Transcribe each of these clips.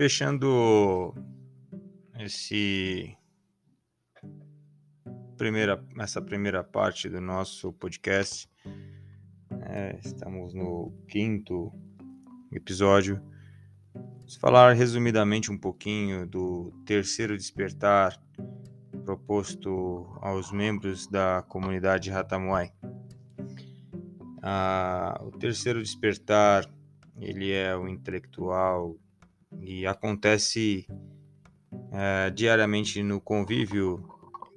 fechando esse primeira, essa primeira parte do nosso podcast. É, estamos no quinto episódio. Vamos falar resumidamente um pouquinho do terceiro despertar proposto aos membros da comunidade Ratamuai. Ah, o terceiro despertar ele é o intelectual e acontece é, diariamente no convívio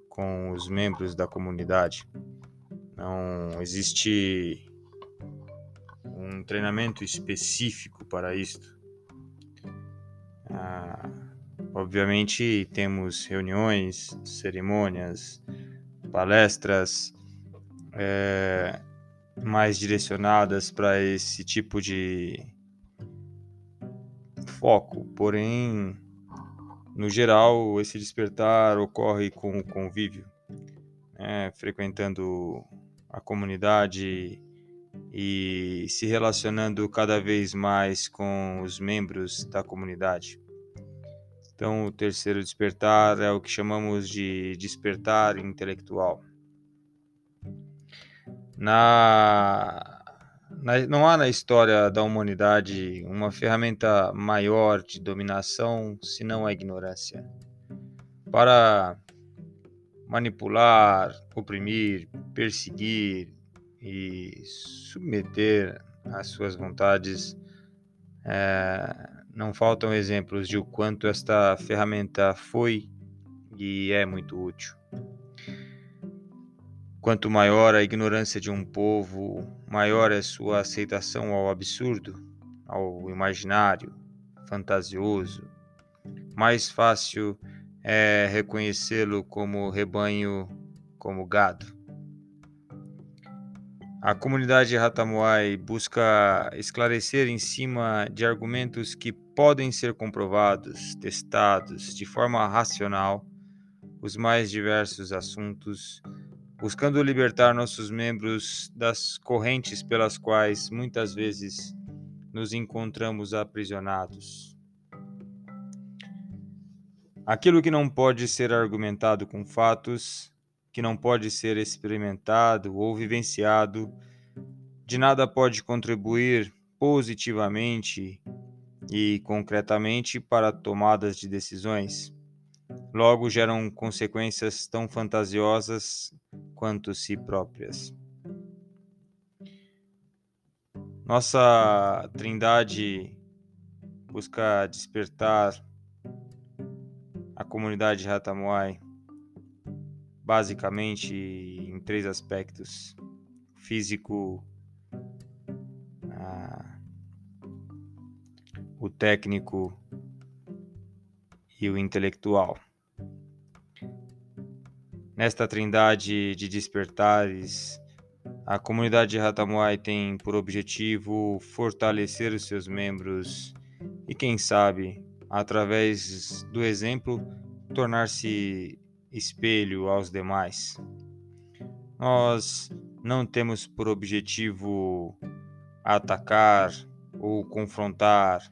com os membros da comunidade. Não existe um treinamento específico para isto. Ah, obviamente temos reuniões, cerimônias, palestras é, mais direcionadas para esse tipo de foco, porém, no geral, esse despertar ocorre com o convívio, né? frequentando a comunidade e se relacionando cada vez mais com os membros da comunidade. Então, o terceiro despertar é o que chamamos de despertar intelectual. Na na, não há na história da humanidade uma ferramenta maior de dominação senão a ignorância. Para manipular, oprimir, perseguir e submeter às suas vontades, é, não faltam exemplos de o quanto esta ferramenta foi e é muito útil. Quanto maior a ignorância de um povo, maior é sua aceitação ao absurdo, ao imaginário, fantasioso. Mais fácil é reconhecê-lo como rebanho, como gado. A comunidade Ratamuai busca esclarecer em cima de argumentos que podem ser comprovados, testados de forma racional, os mais diversos assuntos buscando libertar nossos membros das correntes pelas quais muitas vezes nos encontramos aprisionados. Aquilo que não pode ser argumentado com fatos, que não pode ser experimentado ou vivenciado, de nada pode contribuir positivamente e concretamente para tomadas de decisões. Logo geram consequências tão fantasiosas quanto si próprias. Nossa Trindade busca despertar a comunidade Ratamuai basicamente em três aspectos: físico, o técnico e o intelectual. Nesta trindade de despertares, a comunidade de Ratamuai tem por objetivo fortalecer os seus membros e, quem sabe, através do exemplo, tornar-se espelho aos demais. Nós não temos por objetivo atacar ou confrontar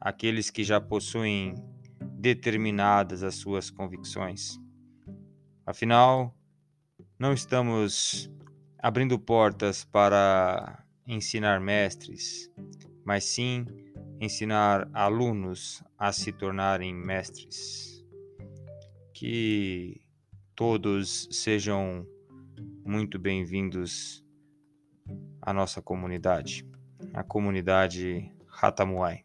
aqueles que já possuem determinadas as suas convicções. Afinal, não estamos abrindo portas para ensinar mestres, mas sim ensinar alunos a se tornarem mestres. Que todos sejam muito bem-vindos à nossa comunidade, a comunidade Ratamuai.